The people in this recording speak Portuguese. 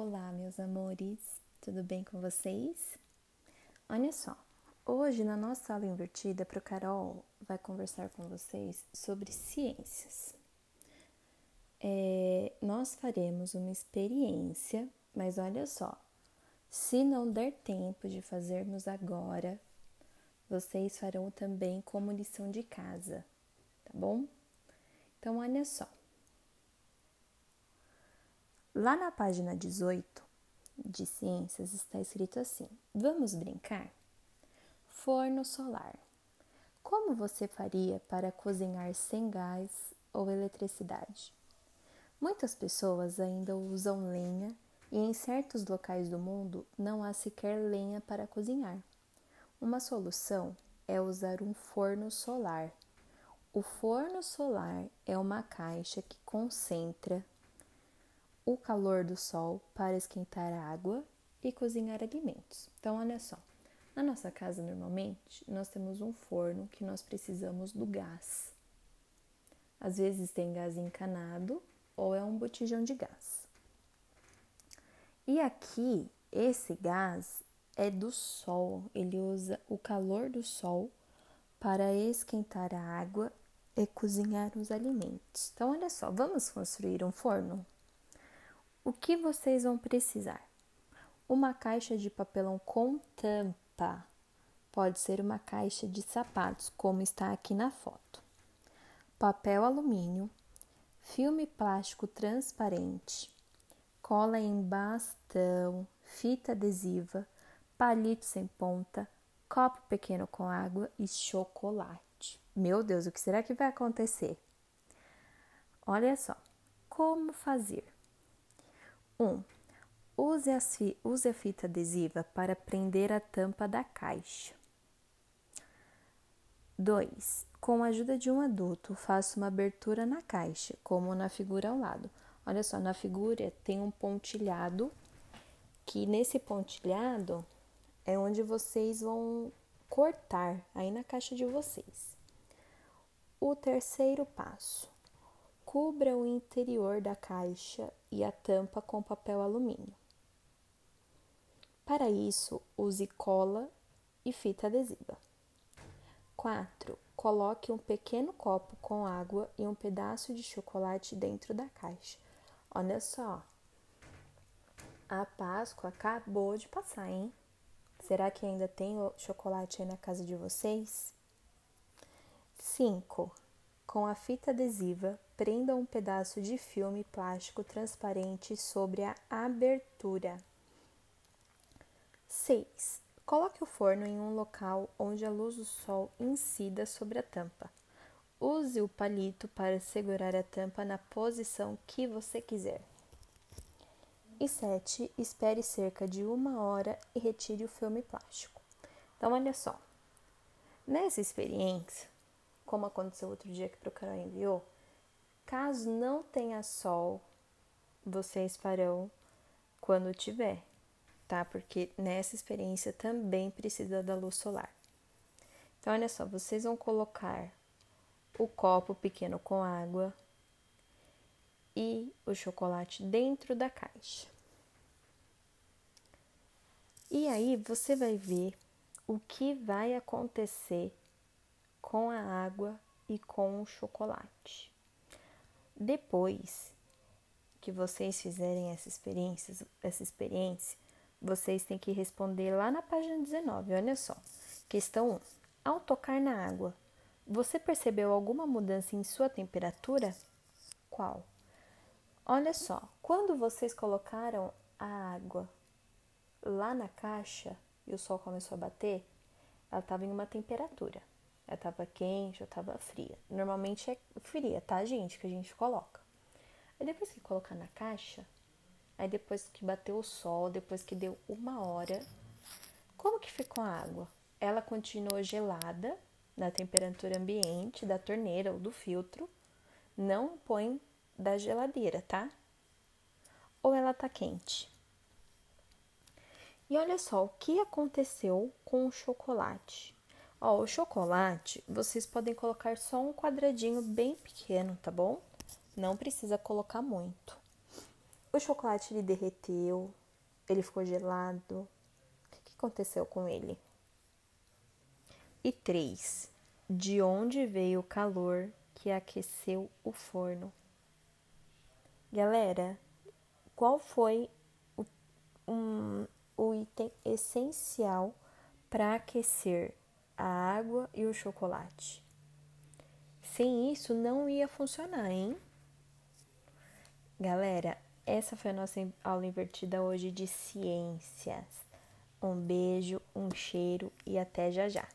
Olá, meus amores, tudo bem com vocês? Olha só, hoje na nossa aula invertida, Pro Carol vai conversar com vocês sobre ciências. É, nós faremos uma experiência, mas olha só, se não der tempo de fazermos agora, vocês farão também como lição de casa, tá bom? Então, olha só. Lá na página 18 de Ciências está escrito assim: Vamos brincar? Forno solar. Como você faria para cozinhar sem gás ou eletricidade? Muitas pessoas ainda usam lenha e em certos locais do mundo não há sequer lenha para cozinhar. Uma solução é usar um forno solar. O forno solar é uma caixa que concentra o calor do sol para esquentar a água e cozinhar alimentos. Então, olha só, na nossa casa normalmente nós temos um forno que nós precisamos do gás. Às vezes tem gás encanado ou é um botijão de gás. E aqui, esse gás é do sol, ele usa o calor do sol para esquentar a água e cozinhar os alimentos. Então, olha só, vamos construir um forno? O que vocês vão precisar? Uma caixa de papelão com tampa. Pode ser uma caixa de sapatos, como está aqui na foto. Papel alumínio, filme plástico transparente, cola em bastão, fita adesiva, palito sem ponta, copo pequeno com água e chocolate. Meu Deus, o que será que vai acontecer? Olha só, como fazer? 1. Um, use, use a fita adesiva para prender a tampa da caixa. 2. Com a ajuda de um adulto, faça uma abertura na caixa, como na figura ao lado. Olha só, na figura tem um pontilhado, que nesse pontilhado é onde vocês vão cortar aí na caixa de vocês. O terceiro passo: Cubra o interior da caixa e a tampa com papel alumínio. Para isso, use cola e fita adesiva. 4. Coloque um pequeno copo com água e um pedaço de chocolate dentro da caixa. Olha só, a Páscoa acabou de passar, hein? Será que ainda tem chocolate aí na casa de vocês? 5. Com a fita adesiva, prenda um pedaço de filme plástico transparente sobre a abertura. 6. Coloque o forno em um local onde a luz do sol incida sobre a tampa. Use o palito para segurar a tampa na posição que você quiser. E 7. Espere cerca de uma hora e retire o filme plástico. Então, olha só. Nessa experiência, como aconteceu outro dia que o Carol enviou, caso não tenha sol, vocês farão quando tiver, tá? Porque nessa experiência também precisa da luz solar. Então, olha só, vocês vão colocar o copo pequeno com água e o chocolate dentro da caixa. E aí você vai ver o que vai acontecer com a água e com o chocolate. Depois que vocês fizerem essa experiência, essa experiência, vocês têm que responder lá na página 19. Olha só. Questão 1. Ao tocar na água, você percebeu alguma mudança em sua temperatura? Qual? Olha só, quando vocês colocaram a água lá na caixa e o sol começou a bater, ela estava em uma temperatura. Ela tava quente ou tava fria. Normalmente é fria, tá, gente? Que a gente coloca. Aí depois que colocar na caixa, aí depois que bateu o sol, depois que deu uma hora, como que ficou a água? Ela continuou gelada na temperatura ambiente da torneira ou do filtro. Não põe da geladeira, tá? Ou ela tá quente? E olha só o que aconteceu com o chocolate. Ó, o chocolate, vocês podem colocar só um quadradinho bem pequeno, tá bom? Não precisa colocar muito. O chocolate ele derreteu, ele ficou gelado. O que aconteceu com ele? E três, de onde veio o calor que aqueceu o forno? Galera, qual foi o, um, o item essencial para aquecer a água e o chocolate? Sem isso não ia funcionar, hein? Galera, essa foi a nossa aula invertida hoje de ciências. Um beijo, um cheiro e até já já.